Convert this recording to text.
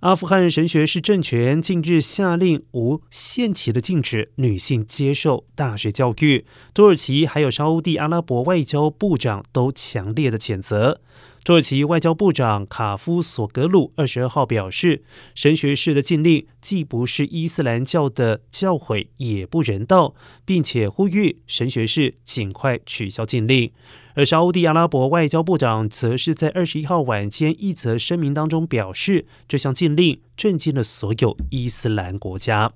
阿富汗神学是政权近日下令无限期的禁止女性接受大学教育。土耳其还有沙地阿拉伯外交部长都强烈的谴责。土耳其外交部长卡夫索格鲁二十二号表示，神学士的禁令既不是伊斯兰教的教诲，也不人道，并且呼吁神学士尽快取消禁令。而沙地阿拉伯外交部长则是在二十一号晚间一则声明当中表示，这项禁令震惊了所有伊斯兰国家。